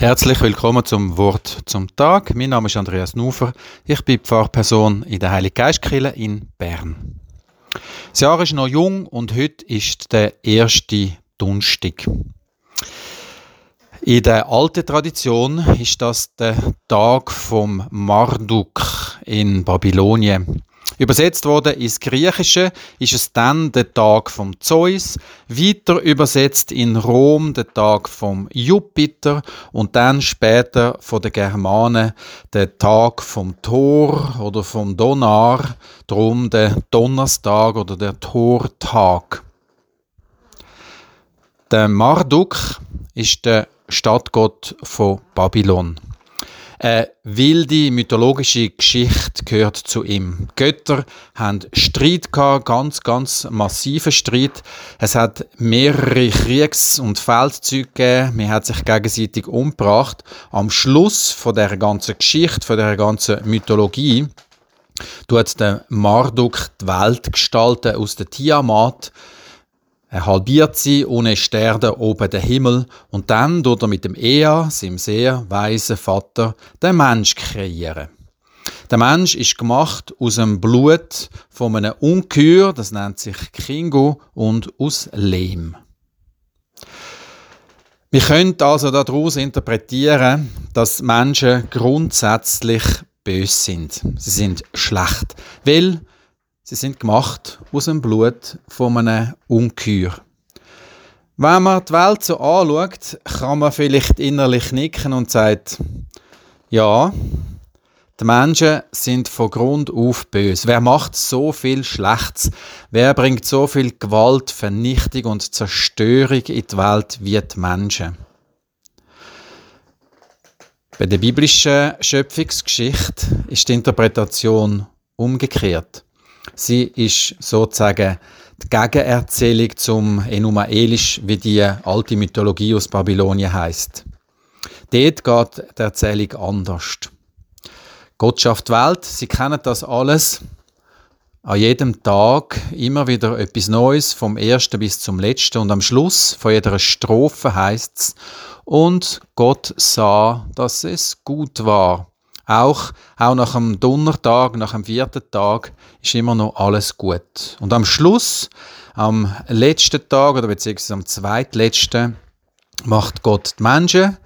Herzlich willkommen zum Wort zum Tag. Mein Name ist Andreas Nufer. Ich bin Pfarrperson in der Heilige Geistkirche in Bern. Das Jahr ist noch jung und heute ist der erste Dunstig. In der alten Tradition ist das der Tag vom Marduk in Babylonien. Übersetzt worden ins Griechische ist es dann der Tag vom Zeus, weiter übersetzt in Rom der Tag vom Jupiter und dann später von den Germanen der Tag vom Thor oder vom Donar, drum der Donnerstag oder der Tortag. Der Marduk ist der Stadtgott von Babylon. Eine wilde mythologische Geschichte gehört zu ihm. Götter haben Streit gehabt, ganz, ganz massiven Streit. Es hat mehrere Kriegs- und Feldzüge gegeben. Man hat sich gegenseitig umgebracht. Am Schluss von der ganzen Geschichte, von der ganzen Mythologie, tut der Marduk die Welt gestalten aus der Tiamat er halbiert sie ohne Sterne oben den Himmel und dann tut er mit dem Ea, seinem sehr weisen Vater, den Mensch kreieren. Der Mensch ist gemacht aus dem Blut von einem Ungeheuer, das nennt sich Kingo, und aus Lehm. Wir können also daraus interpretieren, dass Menschen grundsätzlich böse sind. Sie sind schlecht, weil Sie sind gemacht aus dem Blut von einem Ungeheuer. Wenn man die Welt so anschaut, kann man vielleicht innerlich nicken und sagt, ja, die Menschen sind von Grund auf böse. Wer macht so viel Schlechtes? Wer bringt so viel Gewalt, Vernichtung und Zerstörung in die Welt wie die Menschen? Bei der biblischen Schöpfungsgeschichte ist die Interpretation umgekehrt. Sie ist sozusagen die Gegenerzählung zum Enuma Elish, wie die alte Mythologie aus Babylonien heißt. Dort geht die Erzählung anders. Gott schafft die Welt, Sie kennen das alles. An jedem Tag immer wieder etwas Neues, vom ersten bis zum letzten. Und am Schluss von jeder Strophe heißt es, und Gott sah, dass es gut war. Auch, auch nach dem Donnertag, nach dem vierten Tag, ist immer noch alles gut. Und am Schluss, am letzten Tag oder beziehungsweise am zweitletzten, macht Gott die Menschen.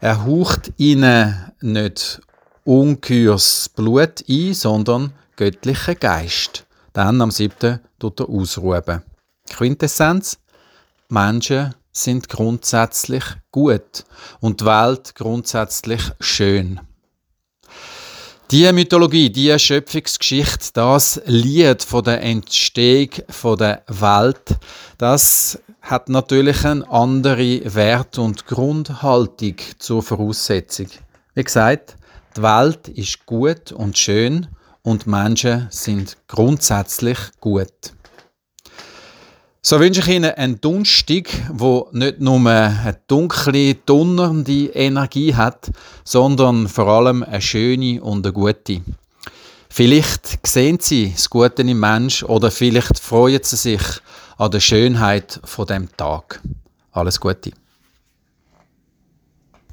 Er haucht ihnen nicht ungeheuers Blut ein, sondern göttlichen Geist. Dann am siebten tut er ausruhen. Quintessenz: Menschen sind grundsätzlich gut und die Welt grundsätzlich schön. Die Mythologie, die Schöpfungsgeschichte, das Lied von der Entstehung von der Welt, das hat natürlich eine andere Wert- und Grundhaltung zur Voraussetzung. Wie gesagt, die Welt ist gut und schön und Menschen sind grundsätzlich gut. So wünsche ich Ihnen einen Dunstig, wo nicht nur eine dunkle, donnernde Energie hat, sondern vor allem eine schöne und eine gute. Vielleicht sehen Sie das Gute im Mensch oder vielleicht freuen Sie sich an der Schönheit von dem Tag. Alles Gute.